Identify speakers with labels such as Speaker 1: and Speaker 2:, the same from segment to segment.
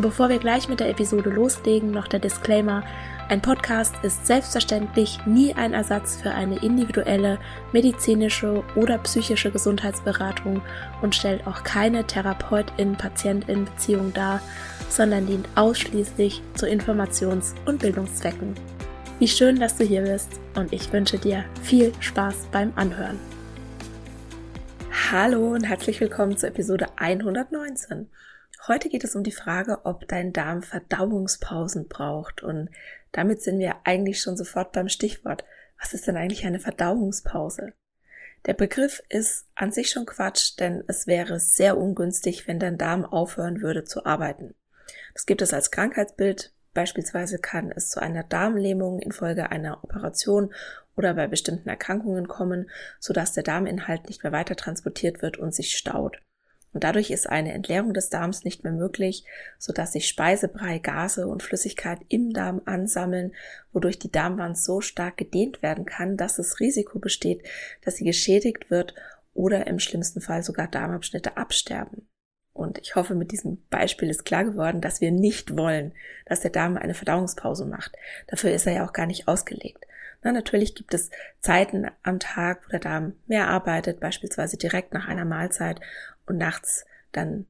Speaker 1: Bevor wir gleich mit der Episode loslegen, noch der Disclaimer, ein Podcast ist selbstverständlich nie ein Ersatz für eine individuelle medizinische oder psychische Gesundheitsberatung und stellt auch keine Therapeutin-Patientin-Beziehung dar, sondern dient ausschließlich zu Informations- und Bildungszwecken. Wie schön, dass du hier bist und ich wünsche dir viel Spaß beim Anhören. Hallo und herzlich willkommen zur Episode 119. Heute geht es um die Frage, ob dein Darm Verdauungspausen braucht und damit sind wir eigentlich schon sofort beim Stichwort. Was ist denn eigentlich eine Verdauungspause? Der Begriff ist an sich schon Quatsch, denn es wäre sehr ungünstig, wenn dein Darm aufhören würde zu arbeiten. Das gibt es als Krankheitsbild. Beispielsweise kann es zu einer Darmlähmung infolge einer Operation oder bei bestimmten Erkrankungen kommen, sodass der Darminhalt nicht mehr weiter transportiert wird und sich staut. Und dadurch ist eine Entleerung des Darms nicht mehr möglich, sodass sich Speisebrei, Gase und Flüssigkeit im Darm ansammeln, wodurch die Darmwand so stark gedehnt werden kann, dass das Risiko besteht, dass sie geschädigt wird oder im schlimmsten Fall sogar Darmabschnitte absterben. Und ich hoffe, mit diesem Beispiel ist klar geworden, dass wir nicht wollen, dass der Darm eine Verdauungspause macht. Dafür ist er ja auch gar nicht ausgelegt. Na, natürlich gibt es Zeiten am Tag, wo der Darm mehr arbeitet, beispielsweise direkt nach einer Mahlzeit und nachts dann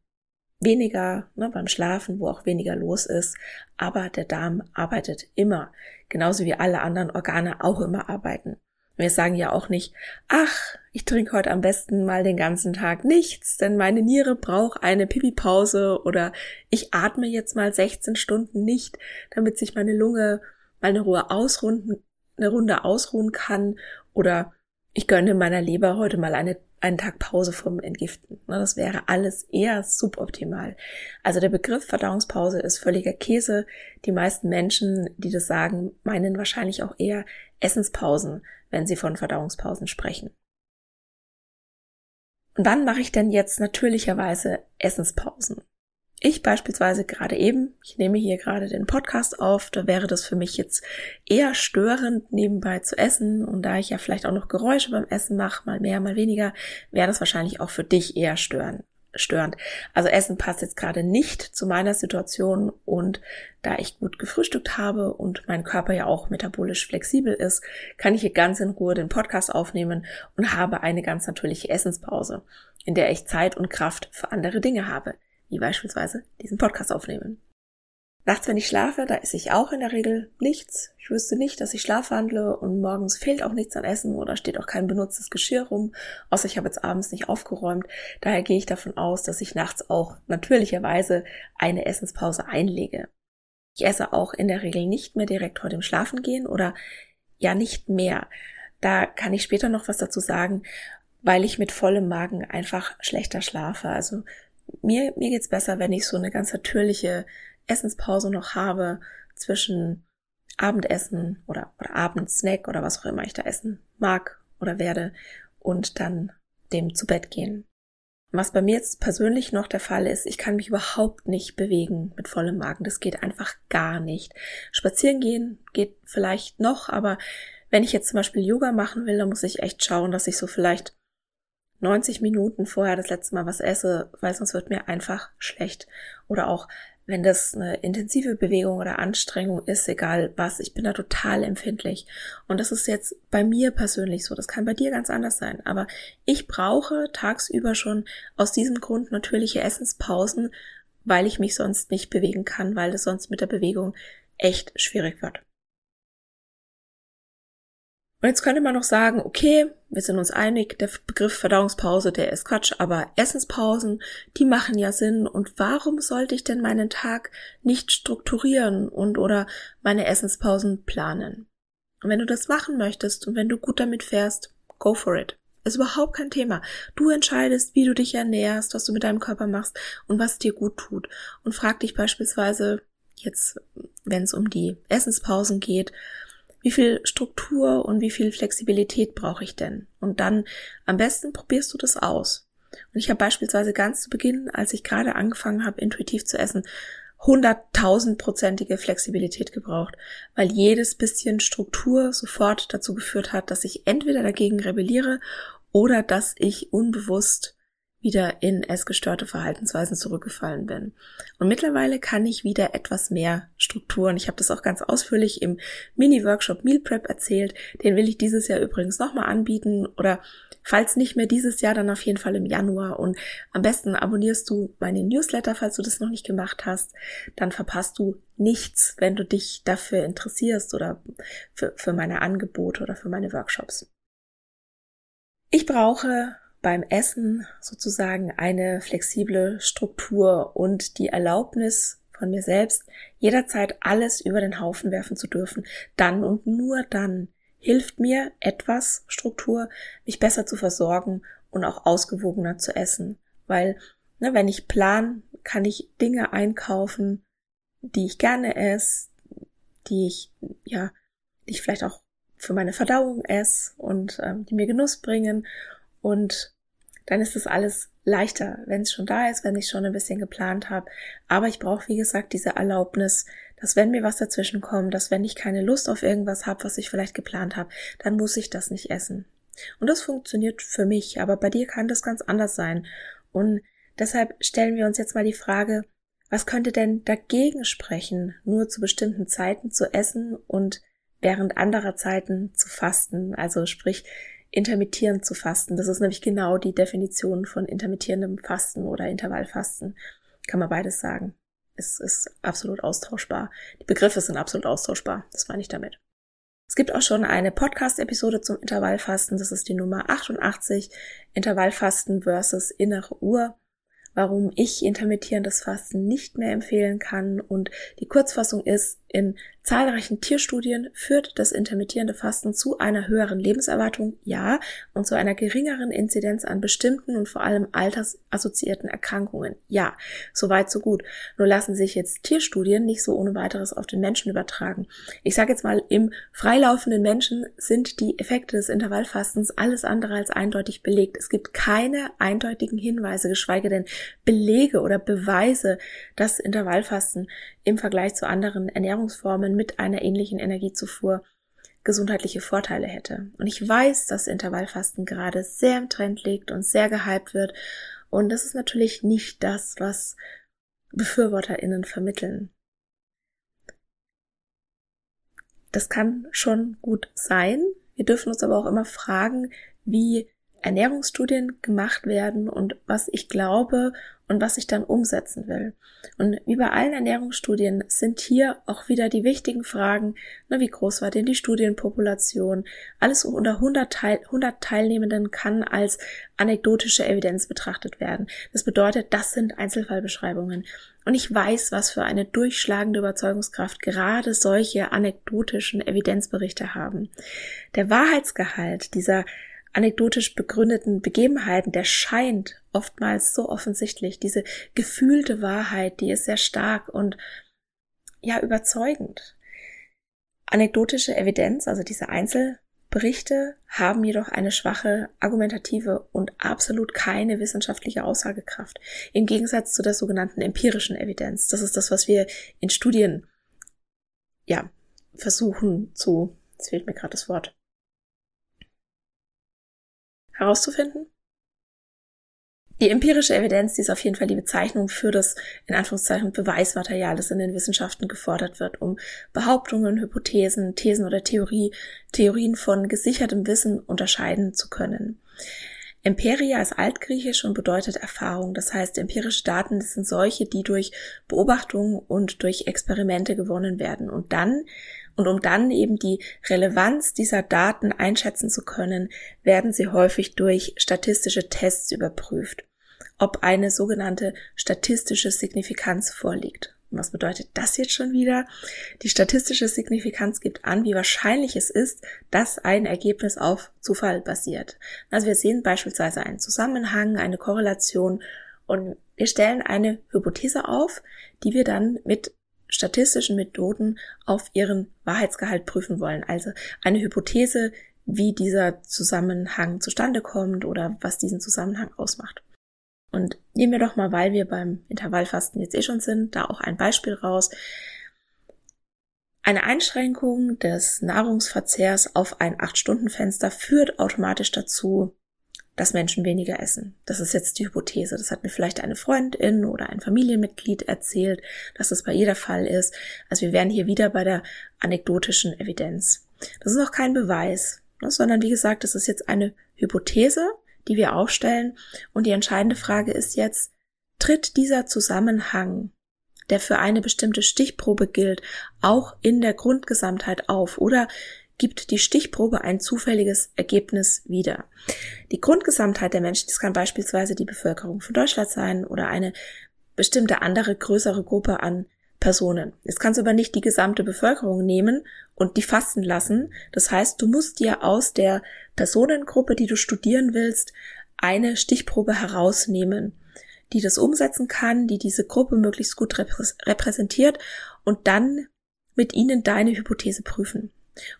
Speaker 1: weniger ne, beim Schlafen, wo auch weniger los ist. Aber der Darm arbeitet immer, genauso wie alle anderen Organe auch immer arbeiten. Wir sagen ja auch nicht, ach, ich trinke heute am besten mal den ganzen Tag nichts, denn meine Niere braucht eine Pipi-Pause oder ich atme jetzt mal 16 Stunden nicht, damit sich meine Lunge mal eine Ruhe ausrunden, eine Runde ausruhen kann oder ich gönne meiner Leber heute mal eine einen Tag Pause vom Entgiften. Ne, das wäre alles eher suboptimal. Also der Begriff Verdauungspause ist völliger Käse. Die meisten Menschen, die das sagen, meinen wahrscheinlich auch eher Essenspausen, wenn sie von Verdauungspausen sprechen. Und wann mache ich denn jetzt natürlicherweise Essenspausen? Ich beispielsweise gerade eben, ich nehme hier gerade den Podcast auf, da wäre das für mich jetzt eher störend, nebenbei zu essen. Und da ich ja vielleicht auch noch Geräusche beim Essen mache, mal mehr, mal weniger, wäre das wahrscheinlich auch für dich eher störend. Störend. Also Essen passt jetzt gerade nicht zu meiner Situation und da ich gut gefrühstückt habe und mein Körper ja auch metabolisch flexibel ist, kann ich hier ganz in Ruhe den Podcast aufnehmen und habe eine ganz natürliche Essenspause, in der ich Zeit und Kraft für andere Dinge habe wie beispielsweise diesen Podcast aufnehmen. Nachts, wenn ich schlafe, da esse ich auch in der Regel nichts. Ich wüsste nicht, dass ich schlafwandle und morgens fehlt auch nichts an Essen oder steht auch kein benutztes Geschirr rum, außer ich habe jetzt abends nicht aufgeräumt. Daher gehe ich davon aus, dass ich nachts auch natürlicherweise eine Essenspause einlege. Ich esse auch in der Regel nicht mehr direkt vor dem Schlafen gehen oder ja nicht mehr. Da kann ich später noch was dazu sagen, weil ich mit vollem Magen einfach schlechter schlafe. Also mir, mir geht's besser, wenn ich so eine ganz natürliche Essenspause noch habe zwischen Abendessen oder, oder Abendsnack oder was auch immer ich da essen mag oder werde und dann dem zu Bett gehen. Was bei mir jetzt persönlich noch der Fall ist, ich kann mich überhaupt nicht bewegen mit vollem Magen. Das geht einfach gar nicht. Spazieren gehen geht vielleicht noch, aber wenn ich jetzt zum Beispiel Yoga machen will, dann muss ich echt schauen, dass ich so vielleicht 90 Minuten vorher das letzte Mal was esse, weil sonst wird mir einfach schlecht. Oder auch, wenn das eine intensive Bewegung oder Anstrengung ist, egal was, ich bin da total empfindlich. Und das ist jetzt bei mir persönlich so. Das kann bei dir ganz anders sein. Aber ich brauche tagsüber schon aus diesem Grund natürliche Essenspausen, weil ich mich sonst nicht bewegen kann, weil es sonst mit der Bewegung echt schwierig wird. Und jetzt könnte man noch sagen, okay, wir sind uns einig, der Begriff Verdauungspause, der ist Quatsch, aber Essenspausen, die machen ja Sinn. Und warum sollte ich denn meinen Tag nicht strukturieren und oder meine Essenspausen planen? Und wenn du das machen möchtest und wenn du gut damit fährst, go for it. Ist überhaupt kein Thema. Du entscheidest, wie du dich ernährst, was du mit deinem Körper machst und was dir gut tut. Und frag dich beispielsweise jetzt, wenn es um die Essenspausen geht, wie viel Struktur und wie viel Flexibilität brauche ich denn? Und dann am besten probierst du das aus. Und ich habe beispielsweise ganz zu Beginn, als ich gerade angefangen habe, intuitiv zu essen, hunderttausendprozentige Flexibilität gebraucht, weil jedes bisschen Struktur sofort dazu geführt hat, dass ich entweder dagegen rebelliere oder dass ich unbewusst wieder in essgestörte Verhaltensweisen zurückgefallen bin. Und mittlerweile kann ich wieder etwas mehr Strukturen. Ich habe das auch ganz ausführlich im Mini-Workshop Meal Prep erzählt. Den will ich dieses Jahr übrigens nochmal anbieten oder falls nicht mehr dieses Jahr, dann auf jeden Fall im Januar. Und am besten abonnierst du meine Newsletter, falls du das noch nicht gemacht hast. Dann verpasst du nichts, wenn du dich dafür interessierst oder für, für meine Angebote oder für meine Workshops. Ich brauche beim Essen sozusagen eine flexible Struktur und die Erlaubnis von mir selbst, jederzeit alles über den Haufen werfen zu dürfen. Dann und nur dann hilft mir etwas Struktur, mich besser zu versorgen und auch ausgewogener zu essen. Weil, ne, wenn ich plan, kann ich Dinge einkaufen, die ich gerne esse, die ich, ja, die ich vielleicht auch für meine Verdauung esse und ähm, die mir Genuss bringen und dann ist das alles leichter, wenn es schon da ist, wenn ich schon ein bisschen geplant habe. Aber ich brauche, wie gesagt, diese Erlaubnis, dass wenn mir was dazwischen kommt, dass wenn ich keine Lust auf irgendwas habe, was ich vielleicht geplant habe, dann muss ich das nicht essen. Und das funktioniert für mich, aber bei dir kann das ganz anders sein. Und deshalb stellen wir uns jetzt mal die Frage, was könnte denn dagegen sprechen, nur zu bestimmten Zeiten zu essen und während anderer Zeiten zu fasten? Also sprich, intermittierend zu fasten. Das ist nämlich genau die Definition von intermittierendem Fasten oder Intervallfasten. Kann man beides sagen. Es ist absolut austauschbar. Die Begriffe sind absolut austauschbar. Das meine ich damit. Es gibt auch schon eine Podcast-Episode zum Intervallfasten. Das ist die Nummer 88. Intervallfasten versus innere Uhr warum ich intermittierendes Fasten nicht mehr empfehlen kann. Und die Kurzfassung ist, in zahlreichen Tierstudien führt das intermittierende Fasten zu einer höheren Lebenserwartung, ja, und zu einer geringeren Inzidenz an bestimmten und vor allem altersassoziierten Erkrankungen, ja. Soweit so gut. Nur lassen sich jetzt Tierstudien nicht so ohne weiteres auf den Menschen übertragen. Ich sage jetzt mal, im freilaufenden Menschen sind die Effekte des Intervallfastens alles andere als eindeutig belegt. Es gibt keine eindeutigen Hinweise, geschweige denn Belege oder Beweise, dass Intervallfasten im Vergleich zu anderen Ernährungsformen mit einer ähnlichen Energiezufuhr gesundheitliche Vorteile hätte. Und ich weiß, dass Intervallfasten gerade sehr im Trend liegt und sehr gehypt wird. Und das ist natürlich nicht das, was BefürworterInnen vermitteln. Das kann schon gut sein. Wir dürfen uns aber auch immer fragen, wie Ernährungsstudien gemacht werden und was ich glaube und was ich dann umsetzen will. Und wie bei allen Ernährungsstudien sind hier auch wieder die wichtigen Fragen, na, wie groß war denn die Studienpopulation? Alles unter 100, Teil, 100 Teilnehmenden kann als anekdotische Evidenz betrachtet werden. Das bedeutet, das sind Einzelfallbeschreibungen. Und ich weiß, was für eine durchschlagende Überzeugungskraft gerade solche anekdotischen Evidenzberichte haben. Der Wahrheitsgehalt dieser anekdotisch begründeten Begebenheiten, der scheint oftmals so offensichtlich. Diese gefühlte Wahrheit, die ist sehr stark und ja überzeugend. Anekdotische Evidenz, also diese Einzelberichte, haben jedoch eine schwache argumentative und absolut keine wissenschaftliche Aussagekraft. Im Gegensatz zu der sogenannten empirischen Evidenz. Das ist das, was wir in Studien, ja, versuchen zu, jetzt fehlt mir gerade das Wort, herauszufinden? Die empirische Evidenz, die ist auf jeden Fall die Bezeichnung für das, in Anführungszeichen, Beweismaterial, das in den Wissenschaften gefordert wird, um Behauptungen, Hypothesen, Thesen oder Theorie, Theorien von gesichertem Wissen unterscheiden zu können. Empiria ist altgriechisch und bedeutet Erfahrung. Das heißt, empirische Daten das sind solche, die durch Beobachtung und durch Experimente gewonnen werden und dann Und um dann eben die Relevanz dieser Daten einschätzen zu können, werden sie häufig durch statistische Tests überprüft, ob eine sogenannte statistische Signifikanz vorliegt. Was bedeutet das jetzt schon wieder? Die statistische Signifikanz gibt an, wie wahrscheinlich es ist, dass ein Ergebnis auf Zufall basiert. Also wir sehen beispielsweise einen Zusammenhang, eine Korrelation und wir stellen eine Hypothese auf, die wir dann mit statistischen Methoden auf ihren Wahrheitsgehalt prüfen wollen. Also eine Hypothese, wie dieser Zusammenhang zustande kommt oder was diesen Zusammenhang ausmacht. Und nehmen wir doch mal, weil wir beim Intervallfasten jetzt eh schon sind, da auch ein Beispiel raus. Eine Einschränkung des Nahrungsverzehrs auf ein 8-Stunden-Fenster führt automatisch dazu, dass Menschen weniger essen. Das ist jetzt die Hypothese. Das hat mir vielleicht eine Freundin oder ein Familienmitglied erzählt, dass das bei ihr der Fall ist. Also wir wären hier wieder bei der anekdotischen Evidenz. Das ist auch kein Beweis, ne, sondern wie gesagt, das ist jetzt eine Hypothese, die wir aufstellen. Und die entscheidende Frage ist jetzt, tritt dieser Zusammenhang, der für eine bestimmte Stichprobe gilt, auch in der Grundgesamtheit auf oder gibt die Stichprobe ein zufälliges Ergebnis wieder. Die Grundgesamtheit der Menschen, das kann beispielsweise die Bevölkerung von Deutschland sein oder eine bestimmte andere größere Gruppe an Personen. Jetzt kannst du aber nicht die gesamte Bevölkerung nehmen und die fasten lassen. Das heißt, du musst dir aus der Personengruppe, die du studieren willst, eine Stichprobe herausnehmen, die das umsetzen kann, die diese Gruppe möglichst gut repräsentiert und dann mit ihnen deine Hypothese prüfen.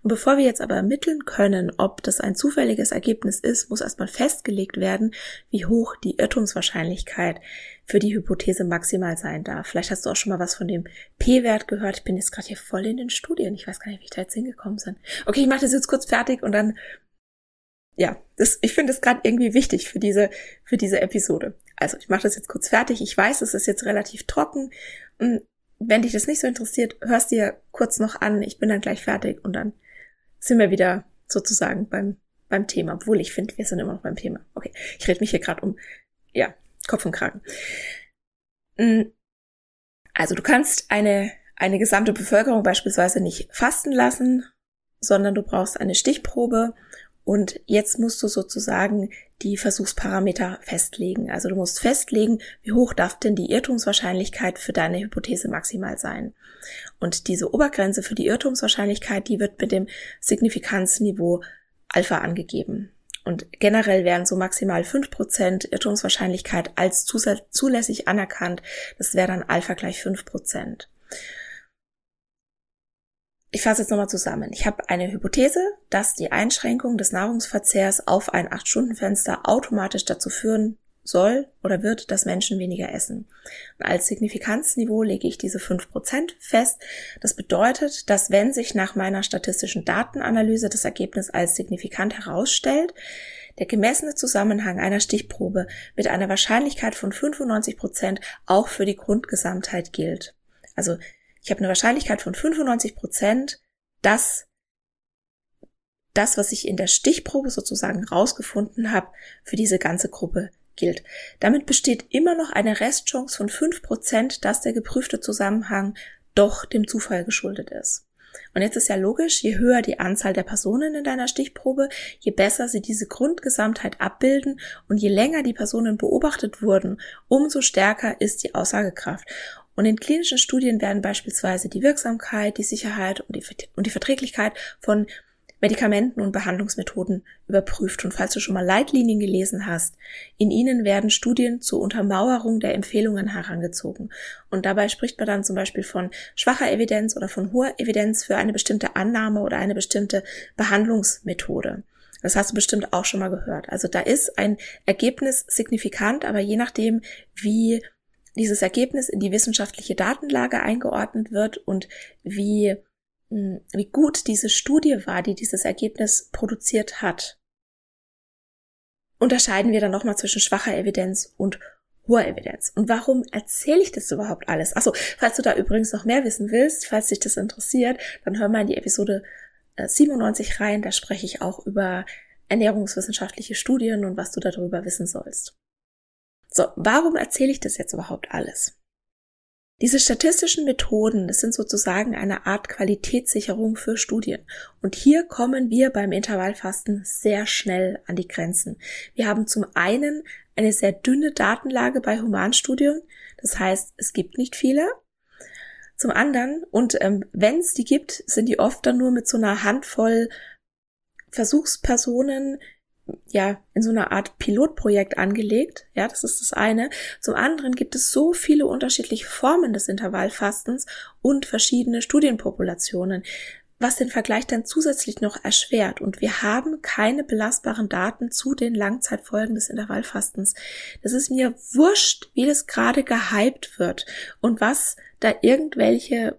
Speaker 1: Und bevor wir jetzt aber ermitteln können, ob das ein zufälliges Ergebnis ist, muss erstmal festgelegt werden, wie hoch die Irrtumswahrscheinlichkeit für die Hypothese maximal sein darf. Vielleicht hast du auch schon mal was von dem P-Wert gehört. Ich bin jetzt gerade hier voll in den Studien. Ich weiß gar nicht, wie ich da jetzt hingekommen bin. Okay, ich mache das jetzt kurz fertig und dann ja, das, ich finde es gerade irgendwie wichtig für diese, für diese Episode. Also ich mache das jetzt kurz fertig. Ich weiß, es ist jetzt relativ trocken. Hm, wenn dich das nicht so interessiert, hörst dir kurz noch an. Ich bin dann gleich fertig und dann sind wir wieder sozusagen beim, beim Thema. Obwohl ich finde, wir sind immer noch beim Thema. Okay, ich rede mich hier gerade um, ja, Kopf und Kragen. Mm, also du kannst eine, eine gesamte Bevölkerung beispielsweise nicht fasten lassen, sondern du brauchst eine Stichprobe und jetzt musst du sozusagen die Versuchsparameter festlegen. Also du musst festlegen, wie hoch darf denn die Irrtumswahrscheinlichkeit für deine Hypothese maximal sein. Und diese Obergrenze für die Irrtumswahrscheinlichkeit, die wird mit dem Signifikanzniveau Alpha angegeben. Und generell werden so maximal fünf Prozent Irrtumswahrscheinlichkeit als zulässig anerkannt. Das wäre dann Alpha gleich fünf Prozent ich fasse jetzt nochmal zusammen. Ich habe eine Hypothese, dass die Einschränkung des Nahrungsverzehrs auf ein 8-Stunden-Fenster automatisch dazu führen soll oder wird, dass Menschen weniger essen. Und als Signifikanzniveau lege ich diese 5% fest. Das bedeutet, dass wenn sich nach meiner statistischen Datenanalyse das Ergebnis als signifikant herausstellt, der gemessene Zusammenhang einer Stichprobe mit einer Wahrscheinlichkeit von 95% auch für die Grundgesamtheit gilt. Also ich habe eine Wahrscheinlichkeit von 95 Prozent, dass das, was ich in der Stichprobe sozusagen rausgefunden habe, für diese ganze Gruppe gilt. Damit besteht immer noch eine Restchance von 5 Prozent, dass der geprüfte Zusammenhang doch dem Zufall geschuldet ist. Und jetzt ist ja logisch, je höher die Anzahl der Personen in deiner Stichprobe, je besser sie diese Grundgesamtheit abbilden und je länger die Personen beobachtet wurden, umso stärker ist die Aussagekraft. Und in klinischen Studien werden beispielsweise die Wirksamkeit, die Sicherheit und die, und die Verträglichkeit von Medikamenten und Behandlungsmethoden überprüft. Und falls du schon mal Leitlinien gelesen hast, in ihnen werden Studien zur Untermauerung der Empfehlungen herangezogen. Und dabei spricht man dann zum Beispiel von schwacher Evidenz oder von hoher Evidenz für eine bestimmte Annahme oder eine bestimmte Behandlungsmethode. Das hast du bestimmt auch schon mal gehört. Also da ist ein Ergebnis signifikant, aber je nachdem, wie dieses Ergebnis in die wissenschaftliche Datenlage eingeordnet wird und wie, hm, wie gut diese Studie war, die dieses Ergebnis produziert hat, unterscheiden wir dann nochmal zwischen schwacher Evidenz und hoher Evidenz. Und warum erzähle ich das überhaupt alles? Achso, falls du da übrigens noch mehr wissen willst, falls dich das interessiert, dann hör mal in die Episode 97 äh, rein, da spreche ich auch über ernährungswissenschaftliche Studien und was du darüber wissen sollst. So, warum erzähle ich das jetzt überhaupt alles? Diese statistischen Methoden, das sind sozusagen eine Art Qualitätssicherung für Studien. Und hier kommen wir beim Intervallfasten sehr schnell an die Grenzen. Wir haben zum einen eine sehr dünne Datenlage bei Humanstudien. Das heißt, es gibt nicht viele. Zum anderen, und ähm, wenn es die gibt, sind die oft dann nur mit so einer Handvoll Versuchspersonen ja, in so einer Art Pilotprojekt angelegt. Ja, das ist das eine. Zum anderen gibt es so viele unterschiedliche Formen des Intervallfastens und verschiedene Studienpopulationen, was den Vergleich dann zusätzlich noch erschwert. Und wir haben keine belastbaren Daten zu den Langzeitfolgen des Intervallfastens. Das ist mir wurscht, wie das gerade gehypt wird und was da irgendwelche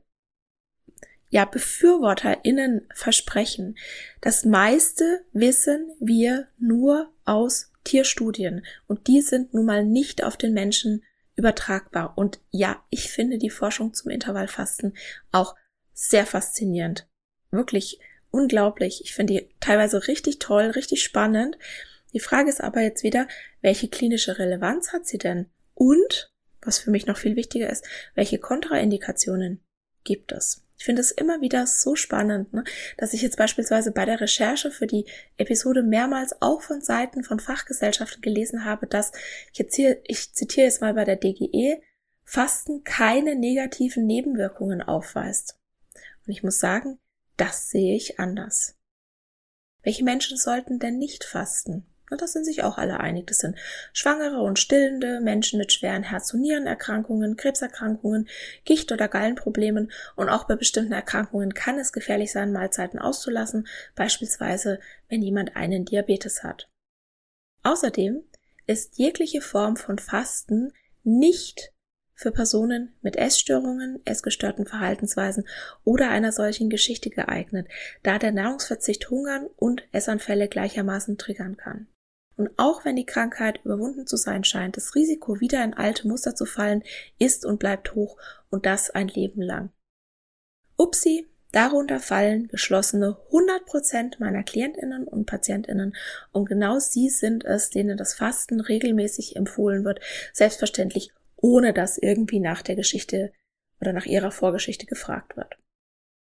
Speaker 1: ja, BefürworterInnen versprechen. Das meiste wissen wir nur aus Tierstudien und die sind nun mal nicht auf den Menschen übertragbar. Und ja, ich finde die Forschung zum Intervallfasten auch sehr faszinierend. Wirklich unglaublich. Ich finde die teilweise richtig toll, richtig spannend. Die Frage ist aber jetzt wieder, welche klinische Relevanz hat sie denn? Und, was für mich noch viel wichtiger ist, welche Kontraindikationen gibt es? Ich finde es immer wieder so spannend, ne? dass ich jetzt beispielsweise bei der Recherche für die Episode mehrmals auch von Seiten von Fachgesellschaften gelesen habe, dass jetzt hier, ich zitiere jetzt mal bei der DGE, Fasten keine negativen Nebenwirkungen aufweist. Und ich muss sagen, das sehe ich anders. Welche Menschen sollten denn nicht fasten? Das sind sich auch alle einig. Das sind Schwangere und Stillende, Menschen mit schweren Herz- und Nierenerkrankungen, Krebserkrankungen, Gicht- oder Gallenproblemen und auch bei bestimmten Erkrankungen kann es gefährlich sein, Mahlzeiten auszulassen, beispielsweise wenn jemand einen Diabetes hat. Außerdem ist jegliche Form von Fasten nicht für Personen mit Essstörungen, essgestörten Verhaltensweisen oder einer solchen Geschichte geeignet, da der Nahrungsverzicht Hungern und Essanfälle gleichermaßen triggern kann. Und auch wenn die Krankheit überwunden zu sein scheint, das Risiko, wieder in alte Muster zu fallen, ist und bleibt hoch und das ein Leben lang. Upsi, darunter fallen geschlossene 100 Prozent meiner Klientinnen und Patientinnen und genau sie sind es, denen das Fasten regelmäßig empfohlen wird, selbstverständlich ohne dass irgendwie nach der Geschichte oder nach ihrer Vorgeschichte gefragt wird.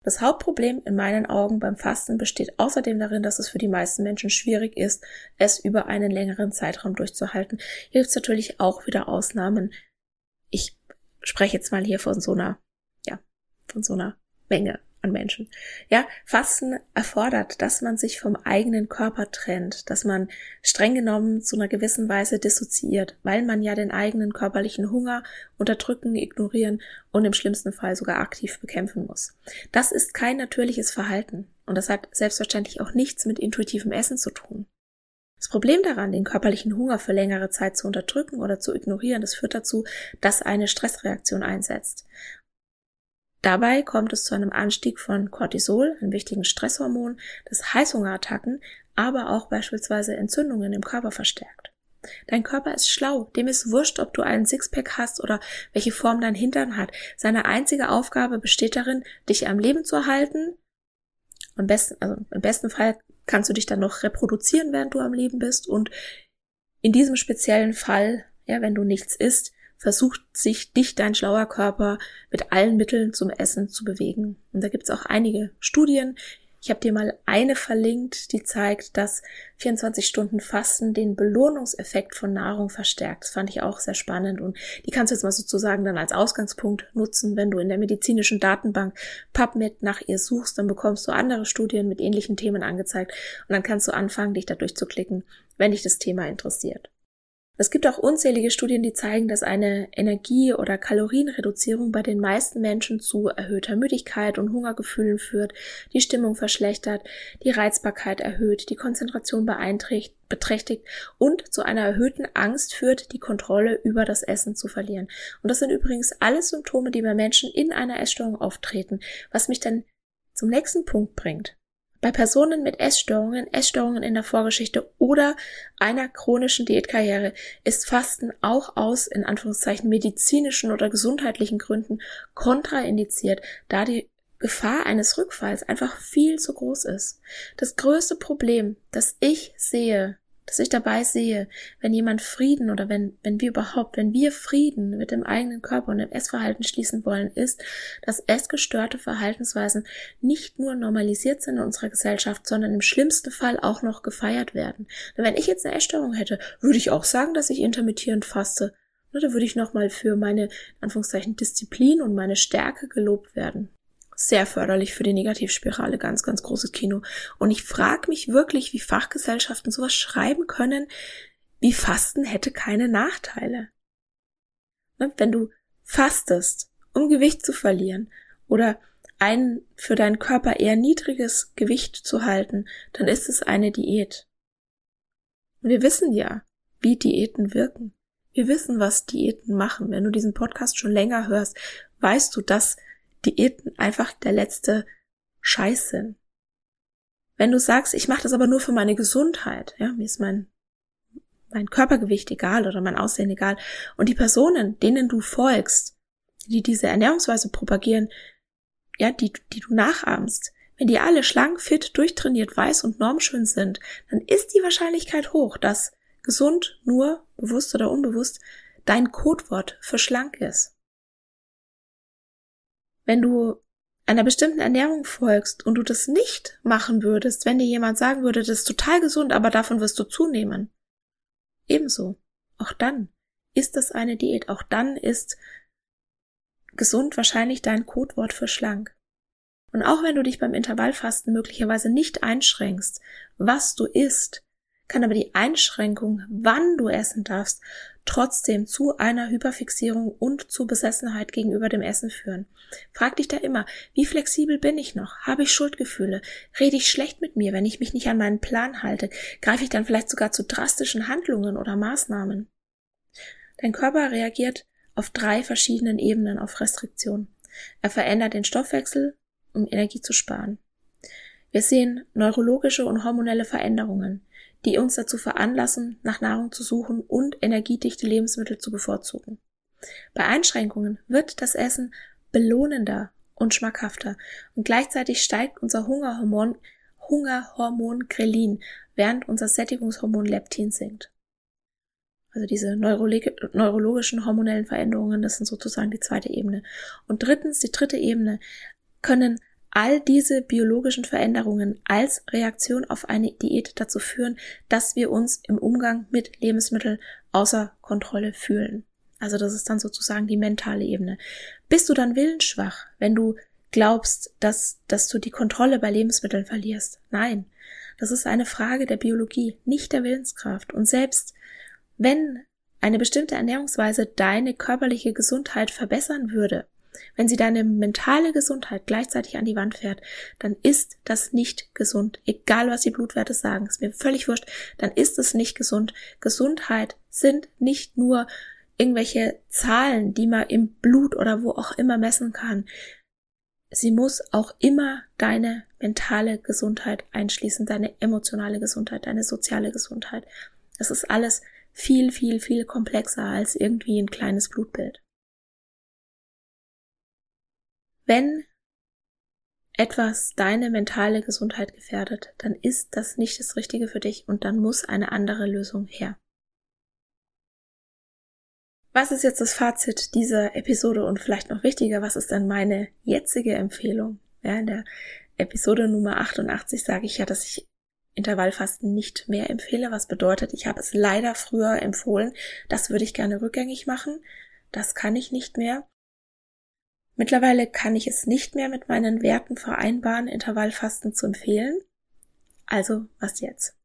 Speaker 1: Das Hauptproblem in meinen Augen beim Fasten besteht außerdem darin, dass es für die meisten Menschen schwierig ist, es über einen längeren Zeitraum durchzuhalten. Hier gibt es natürlich auch wieder Ausnahmen. Ich spreche jetzt mal hier von so einer, ja, von so einer Menge an Menschen. Ja, Fasten erfordert, dass man sich vom eigenen Körper trennt, dass man streng genommen zu einer gewissen Weise dissoziiert, weil man ja den eigenen körperlichen Hunger unterdrücken, ignorieren und im schlimmsten Fall sogar aktiv bekämpfen muss. Das ist kein natürliches Verhalten und das hat selbstverständlich auch nichts mit intuitivem Essen zu tun. Das Problem daran, den körperlichen Hunger für längere Zeit zu unterdrücken oder zu ignorieren, das führt dazu, dass eine Stressreaktion einsetzt. Dabei kommt es zu einem Anstieg von Cortisol, einem wichtigen Stresshormon, das Heißhungerattacken, aber auch beispielsweise Entzündungen im Körper verstärkt. Dein Körper ist schlau, dem ist wurscht, ob du einen Sixpack hast oder welche Form dein Hintern hat. Seine einzige Aufgabe besteht darin, dich am Leben zu erhalten. Am besten, also im besten Fall kannst du dich dann noch reproduzieren, während du am Leben bist und in diesem speziellen Fall, ja, wenn du nichts isst, versucht sich dich, dein schlauer Körper, mit allen Mitteln zum Essen zu bewegen. Und da gibt es auch einige Studien. Ich habe dir mal eine verlinkt, die zeigt, dass 24 Stunden Fasten den Belohnungseffekt von Nahrung verstärkt. Das fand ich auch sehr spannend und die kannst du jetzt mal sozusagen dann als Ausgangspunkt nutzen, wenn du in der medizinischen Datenbank PubMed nach ihr suchst, dann bekommst du andere Studien mit ähnlichen Themen angezeigt und dann kannst du anfangen, dich da durchzuklicken, wenn dich das Thema interessiert. Es gibt auch unzählige Studien, die zeigen, dass eine Energie- oder Kalorienreduzierung bei den meisten Menschen zu erhöhter Müdigkeit und Hungergefühlen führt, die Stimmung verschlechtert, die Reizbarkeit erhöht, die Konzentration beträchtigt und zu einer erhöhten Angst führt, die Kontrolle über das Essen zu verlieren. Und das sind übrigens alles Symptome, die bei Menschen in einer Essstörung auftreten, was mich dann zum nächsten Punkt bringt. Bei Personen mit Essstörungen, Essstörungen in der Vorgeschichte oder einer chronischen Diätkarriere ist Fasten auch aus, in Anführungszeichen, medizinischen oder gesundheitlichen Gründen kontraindiziert, da die Gefahr eines Rückfalls einfach viel zu groß ist. Das größte Problem, das ich sehe dass ich dabei sehe, wenn jemand Frieden oder wenn, wenn wir überhaupt, wenn wir Frieden mit dem eigenen Körper und dem Essverhalten schließen wollen, ist, dass essgestörte Verhaltensweisen nicht nur normalisiert sind in unserer Gesellschaft, sondern im schlimmsten Fall auch noch gefeiert werden. Denn wenn ich jetzt eine Essstörung hätte, würde ich auch sagen, dass ich intermittierend faste. Da würde ich nochmal für meine, Anführungszeichen, Disziplin und meine Stärke gelobt werden sehr förderlich für die Negativspirale, ganz, ganz großes Kino. Und ich frage mich wirklich, wie Fachgesellschaften sowas schreiben können, wie Fasten hätte keine Nachteile. Ne, wenn du fastest, um Gewicht zu verlieren oder ein für deinen Körper eher niedriges Gewicht zu halten, dann ist es eine Diät. Und wir wissen ja, wie Diäten wirken. Wir wissen, was Diäten machen. Wenn du diesen Podcast schon länger hörst, weißt du, dass Diäten einfach der letzte Scheiß sind. Wenn du sagst, ich mache das aber nur für meine Gesundheit, ja, mir ist mein mein Körpergewicht egal oder mein Aussehen egal und die Personen, denen du folgst, die diese Ernährungsweise propagieren, ja, die, die du nachahmst, wenn die alle schlank, fit, durchtrainiert, weiß und normschön sind, dann ist die Wahrscheinlichkeit hoch, dass gesund nur, bewusst oder unbewusst, dein Codewort für schlank ist. Wenn du einer bestimmten Ernährung folgst und du das nicht machen würdest, wenn dir jemand sagen würde, das ist total gesund, aber davon wirst du zunehmen. Ebenso. Auch dann ist das eine Diät. Auch dann ist gesund wahrscheinlich dein Codewort für schlank. Und auch wenn du dich beim Intervallfasten möglicherweise nicht einschränkst, was du isst, kann aber die Einschränkung, wann du essen darfst, trotzdem zu einer Hyperfixierung und zu Besessenheit gegenüber dem Essen führen. Frag dich da immer, wie flexibel bin ich noch? Habe ich Schuldgefühle? Rede ich schlecht mit mir, wenn ich mich nicht an meinen Plan halte? Greife ich dann vielleicht sogar zu drastischen Handlungen oder Maßnahmen? Dein Körper reagiert auf drei verschiedenen Ebenen auf Restriktion. Er verändert den Stoffwechsel, um Energie zu sparen. Wir sehen neurologische und hormonelle Veränderungen die uns dazu veranlassen, nach Nahrung zu suchen und energiedichte Lebensmittel zu bevorzugen. Bei Einschränkungen wird das Essen belohnender und schmackhafter und gleichzeitig steigt unser Hungerhormon, Hungerhormon Grelin, während unser Sättigungshormon Leptin sinkt. Also diese neurologischen hormonellen Veränderungen, das sind sozusagen die zweite Ebene. Und drittens, die dritte Ebene, können all diese biologischen Veränderungen als Reaktion auf eine Diät dazu führen, dass wir uns im Umgang mit Lebensmitteln außer Kontrolle fühlen. Also das ist dann sozusagen die mentale Ebene. Bist du dann willensschwach, wenn du glaubst, dass, dass du die Kontrolle bei Lebensmitteln verlierst? Nein. Das ist eine Frage der Biologie, nicht der Willenskraft. Und selbst wenn eine bestimmte Ernährungsweise deine körperliche Gesundheit verbessern würde, wenn sie deine mentale Gesundheit gleichzeitig an die Wand fährt, dann ist das nicht gesund. Egal was die Blutwerte sagen, ist mir völlig wurscht, dann ist es nicht gesund. Gesundheit sind nicht nur irgendwelche Zahlen, die man im Blut oder wo auch immer messen kann. Sie muss auch immer deine mentale Gesundheit einschließen, deine emotionale Gesundheit, deine soziale Gesundheit. Das ist alles viel, viel, viel komplexer als irgendwie ein kleines Blutbild. Wenn etwas deine mentale Gesundheit gefährdet, dann ist das nicht das Richtige für dich und dann muss eine andere Lösung her. Was ist jetzt das Fazit dieser Episode und vielleicht noch wichtiger, was ist dann meine jetzige Empfehlung? Ja, in der Episode Nummer 88 sage ich ja, dass ich Intervallfasten nicht mehr empfehle, was bedeutet, ich habe es leider früher empfohlen, das würde ich gerne rückgängig machen, das kann ich nicht mehr. Mittlerweile kann ich es nicht mehr mit meinen Werten vereinbaren, Intervallfasten zu empfehlen. Also, was jetzt?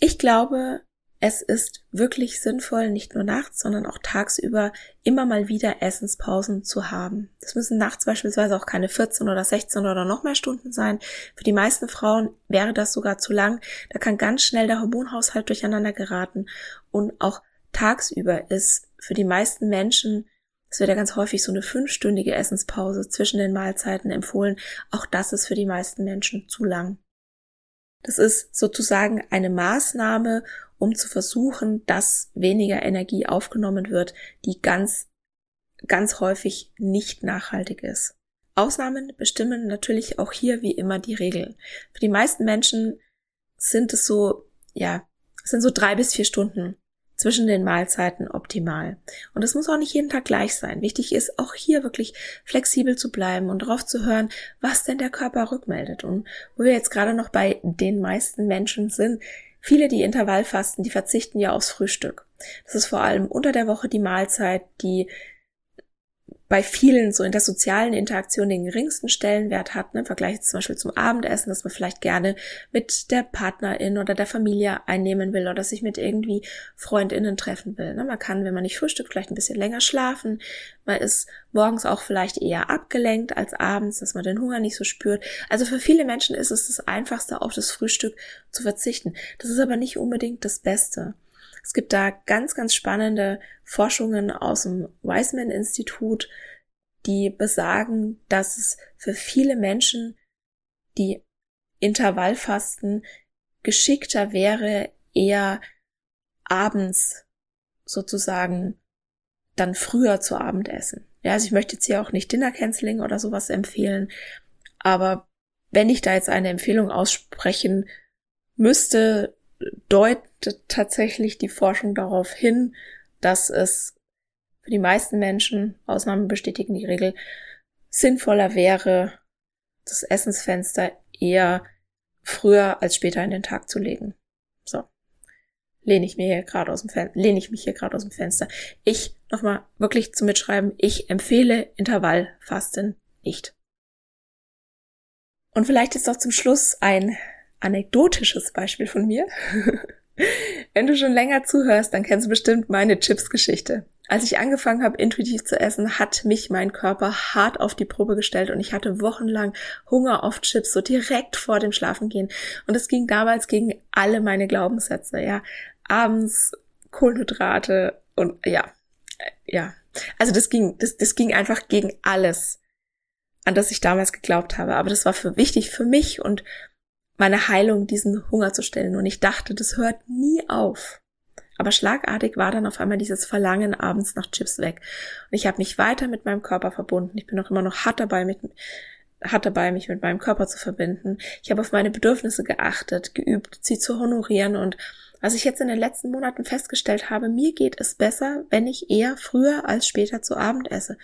Speaker 1: Ich glaube, es ist wirklich sinnvoll, nicht nur nachts, sondern auch tagsüber immer mal wieder Essenspausen zu haben. Das müssen nachts beispielsweise auch keine 14 oder 16 oder noch mehr Stunden sein. Für die meisten Frauen wäre das sogar zu lang. Da kann ganz schnell der Hormonhaushalt durcheinander geraten. Und auch tagsüber ist für die meisten Menschen es wird ja ganz häufig so eine fünfstündige Essenspause zwischen den Mahlzeiten empfohlen. Auch das ist für die meisten Menschen zu lang. Das ist sozusagen eine Maßnahme, um zu versuchen, dass weniger Energie aufgenommen wird, die ganz, ganz häufig nicht nachhaltig ist. Ausnahmen bestimmen natürlich auch hier wie immer die Regel. Für die meisten Menschen sind es so ja, sind so drei bis vier Stunden zwischen den Mahlzeiten optimal. Und es muss auch nicht jeden Tag gleich sein. Wichtig ist auch hier wirklich flexibel zu bleiben und darauf zu hören, was denn der Körper rückmeldet. Und wo wir jetzt gerade noch bei den meisten Menschen sind, viele, die Intervallfasten, die verzichten ja aufs Frühstück. Das ist vor allem unter der Woche die Mahlzeit, die bei vielen so in der sozialen Interaktion den geringsten Stellenwert hat, ne, im Vergleich zum Beispiel zum Abendessen, dass man vielleicht gerne mit der Partnerin oder der Familie einnehmen will oder sich mit irgendwie Freundinnen treffen will. Ne. Man kann, wenn man nicht frühstückt, vielleicht ein bisschen länger schlafen. Man ist morgens auch vielleicht eher abgelenkt als abends, dass man den Hunger nicht so spürt. Also für viele Menschen ist es das Einfachste, auf das Frühstück zu verzichten. Das ist aber nicht unbedingt das Beste. Es gibt da ganz, ganz spannende Forschungen aus dem Weizmann-Institut, die besagen, dass es für viele Menschen, die Intervallfasten, geschickter wäre, eher abends sozusagen dann früher zu Abend essen. Ja, also ich möchte jetzt hier auch nicht Dinner Canceling oder sowas empfehlen, aber wenn ich da jetzt eine Empfehlung aussprechen müsste, deutet tatsächlich die Forschung darauf hin, dass es für die meisten Menschen, Ausnahmen bestätigen die Regel, sinnvoller wäre, das Essensfenster eher früher als später in den Tag zu legen. So. Lehne ich mir hier gerade aus dem Fenster, lehne ich mich hier gerade aus dem Fenster. Ich, nochmal wirklich zum Mitschreiben, ich empfehle Intervallfasten nicht. Und vielleicht ist auch zum Schluss ein anekdotisches Beispiel von mir. Wenn du schon länger zuhörst, dann kennst du bestimmt meine Chips-Geschichte. Als ich angefangen habe, intuitiv zu essen, hat mich mein Körper hart auf die Probe gestellt und ich hatte wochenlang Hunger auf Chips, so direkt vor dem Schlafengehen. Und es ging damals gegen alle meine Glaubenssätze, ja. Abends Kohlenhydrate und ja, ja. Also das ging, das, das ging einfach gegen alles, an das ich damals geglaubt habe. Aber das war für wichtig für mich und meine Heilung diesen Hunger zu stellen. Und ich dachte, das hört nie auf. Aber schlagartig war dann auf einmal dieses Verlangen abends nach Chips weg. Und ich habe mich weiter mit meinem Körper verbunden. Ich bin auch immer noch hart dabei, mit, hart dabei, mich mit meinem Körper zu verbinden. Ich habe auf meine Bedürfnisse geachtet, geübt, sie zu honorieren. Und was ich jetzt in den letzten Monaten festgestellt habe, mir geht es besser, wenn ich eher früher als später zu Abend esse.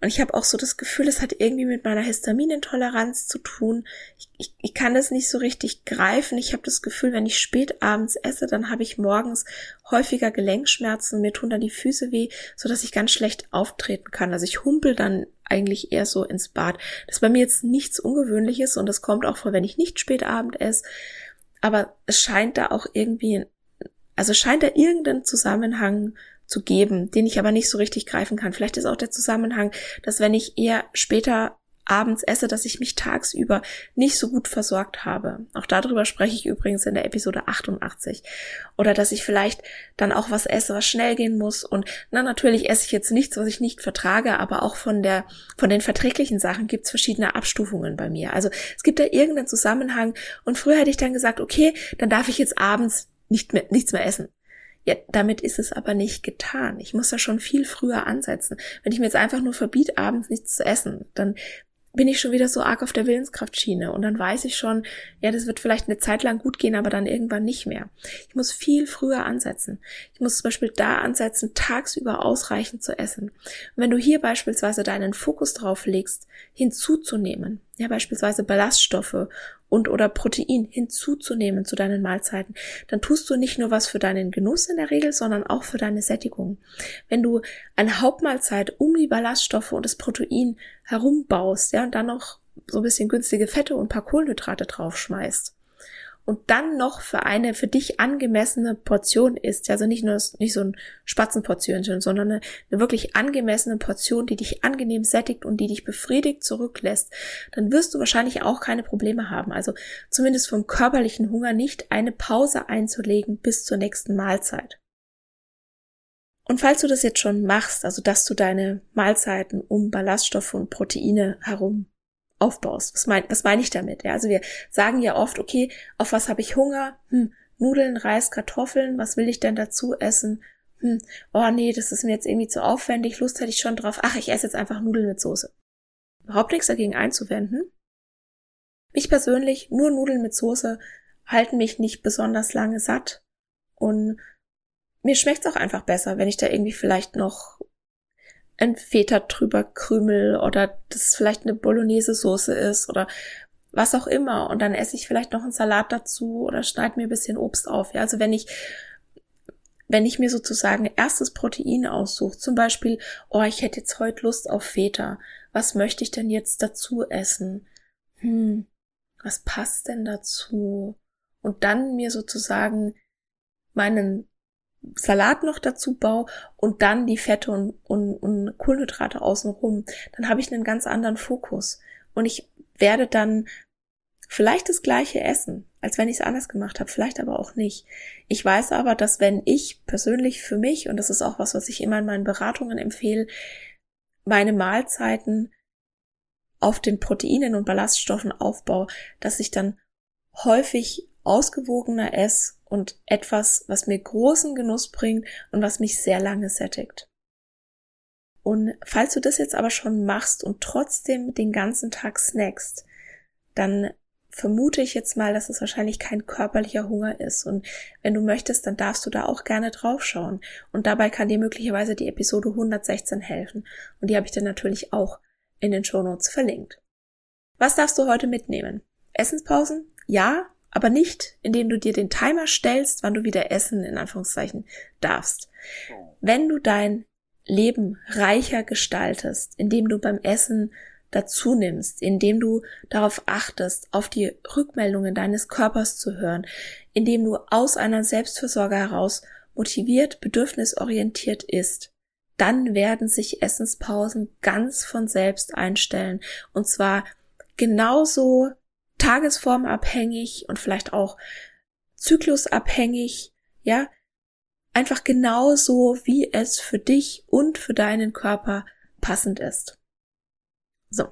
Speaker 1: Und ich habe auch so das Gefühl, es hat irgendwie mit meiner Histaminintoleranz zu tun. Ich, ich, ich kann das nicht so richtig greifen. Ich habe das Gefühl, wenn ich spät abends esse, dann habe ich morgens häufiger Gelenkschmerzen, mir tun dann die Füße weh, so dass ich ganz schlecht auftreten kann. Also ich humpel dann eigentlich eher so ins Bad. Das ist bei mir jetzt nichts Ungewöhnliches und das kommt auch vor, wenn ich nicht spät Abend esse. Aber es scheint da auch irgendwie, also scheint da irgendein Zusammenhang zu geben, den ich aber nicht so richtig greifen kann. Vielleicht ist auch der Zusammenhang, dass wenn ich eher später abends esse, dass ich mich tagsüber nicht so gut versorgt habe. Auch darüber spreche ich übrigens in der Episode 88. Oder dass ich vielleicht dann auch was esse, was schnell gehen muss. Und na, natürlich esse ich jetzt nichts, was ich nicht vertrage, aber auch von der, von den verträglichen Sachen gibt es verschiedene Abstufungen bei mir. Also es gibt da irgendeinen Zusammenhang. Und früher hätte ich dann gesagt, okay, dann darf ich jetzt abends nicht mehr, nichts mehr essen. Ja, damit ist es aber nicht getan. Ich muss da schon viel früher ansetzen. Wenn ich mir jetzt einfach nur verbiete, abends nichts zu essen, dann bin ich schon wieder so arg auf der Willenskraftschiene und dann weiß ich schon, ja, das wird vielleicht eine Zeit lang gut gehen, aber dann irgendwann nicht mehr. Ich muss viel früher ansetzen. Ich muss zum Beispiel da ansetzen, tagsüber ausreichend zu essen. Und wenn du hier beispielsweise deinen Fokus drauf legst, hinzuzunehmen, ja, beispielsweise Ballaststoffe und oder Protein hinzuzunehmen zu deinen Mahlzeiten, dann tust du nicht nur was für deinen Genuss in der Regel, sondern auch für deine Sättigung. Wenn du eine Hauptmahlzeit um die Ballaststoffe und das Protein herumbaust, ja, und dann noch so ein bisschen günstige Fette und ein paar Kohlenhydrate draufschmeißt, und dann noch für eine für dich angemessene Portion isst, also nicht nur nicht so ein Spatzenportionchen, sondern eine, eine wirklich angemessene Portion, die dich angenehm sättigt und die dich befriedigt zurücklässt, dann wirst du wahrscheinlich auch keine Probleme haben. Also zumindest vom körperlichen Hunger nicht eine Pause einzulegen bis zur nächsten Mahlzeit. Und falls du das jetzt schon machst, also dass du deine Mahlzeiten um Ballaststoffe und Proteine herum aufbaust. Was meine was mein ich damit? Ja, also wir sagen ja oft, okay, auf was habe ich Hunger? Hm, Nudeln, Reis, Kartoffeln, was will ich denn dazu essen? Hm, oh nee, das ist mir jetzt irgendwie zu aufwendig, Lust hätte ich schon drauf. Ach, ich esse jetzt einfach Nudeln mit Soße. Überhaupt nichts dagegen einzuwenden. Mich persönlich nur Nudeln mit Soße halten mich nicht besonders lange satt und mir schmeckt's auch einfach besser, wenn ich da irgendwie vielleicht noch ein Feta drüber krümel oder das vielleicht eine Bolognese Soße ist oder was auch immer und dann esse ich vielleicht noch einen Salat dazu oder schneide mir ein bisschen Obst auf. Ja, also wenn ich wenn ich mir sozusagen erstes Protein aussuche, zum Beispiel, oh, ich hätte jetzt heute Lust auf Feta, was möchte ich denn jetzt dazu essen? Hm, was passt denn dazu? Und dann mir sozusagen meinen Salat noch dazu baue und dann die Fette und, und, und Kohlenhydrate außenrum, dann habe ich einen ganz anderen Fokus. Und ich werde dann vielleicht das gleiche essen, als wenn ich es anders gemacht habe, vielleicht aber auch nicht. Ich weiß aber, dass wenn ich persönlich für mich, und das ist auch was, was ich immer in meinen Beratungen empfehle, meine Mahlzeiten auf den Proteinen und Ballaststoffen aufbaue, dass ich dann häufig ausgewogener esse und etwas, was mir großen Genuss bringt und was mich sehr lange sättigt. Und falls du das jetzt aber schon machst und trotzdem den ganzen Tag snackst, dann vermute ich jetzt mal, dass es wahrscheinlich kein körperlicher Hunger ist. Und wenn du möchtest, dann darfst du da auch gerne draufschauen. Und dabei kann dir möglicherweise die Episode 116 helfen. Und die habe ich dann natürlich auch in den Shownotes verlinkt. Was darfst du heute mitnehmen? Essenspausen? Ja, aber nicht, indem du dir den Timer stellst, wann du wieder essen, in Anführungszeichen, darfst. Wenn du dein Leben reicher gestaltest, indem du beim Essen dazu nimmst, indem du darauf achtest, auf die Rückmeldungen deines Körpers zu hören, indem du aus einer Selbstversorge heraus motiviert, bedürfnisorientiert ist, dann werden sich Essenspausen ganz von selbst einstellen. Und zwar genauso tagesformabhängig und vielleicht auch zyklusabhängig, ja, einfach genauso, wie es für dich und für deinen Körper passend ist. So,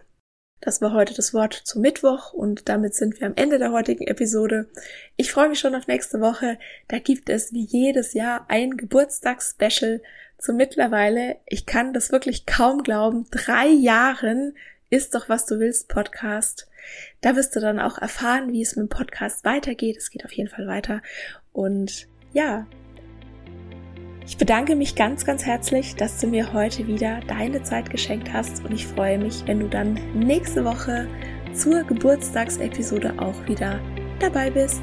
Speaker 1: das war heute das Wort zum Mittwoch und damit sind wir am Ende der heutigen Episode. Ich freue mich schon auf nächste Woche. Da gibt es wie jedes Jahr ein Geburtstagsspecial zu mittlerweile, ich kann das wirklich kaum glauben, drei Jahren ist doch was du willst Podcast. Da wirst du dann auch erfahren, wie es mit dem Podcast weitergeht. Es geht auf jeden Fall weiter. Und ja, ich bedanke mich ganz, ganz herzlich, dass du mir heute wieder deine Zeit geschenkt hast und ich freue mich, wenn du dann nächste Woche zur Geburtstagsepisode auch wieder dabei bist.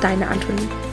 Speaker 1: deine Antonie.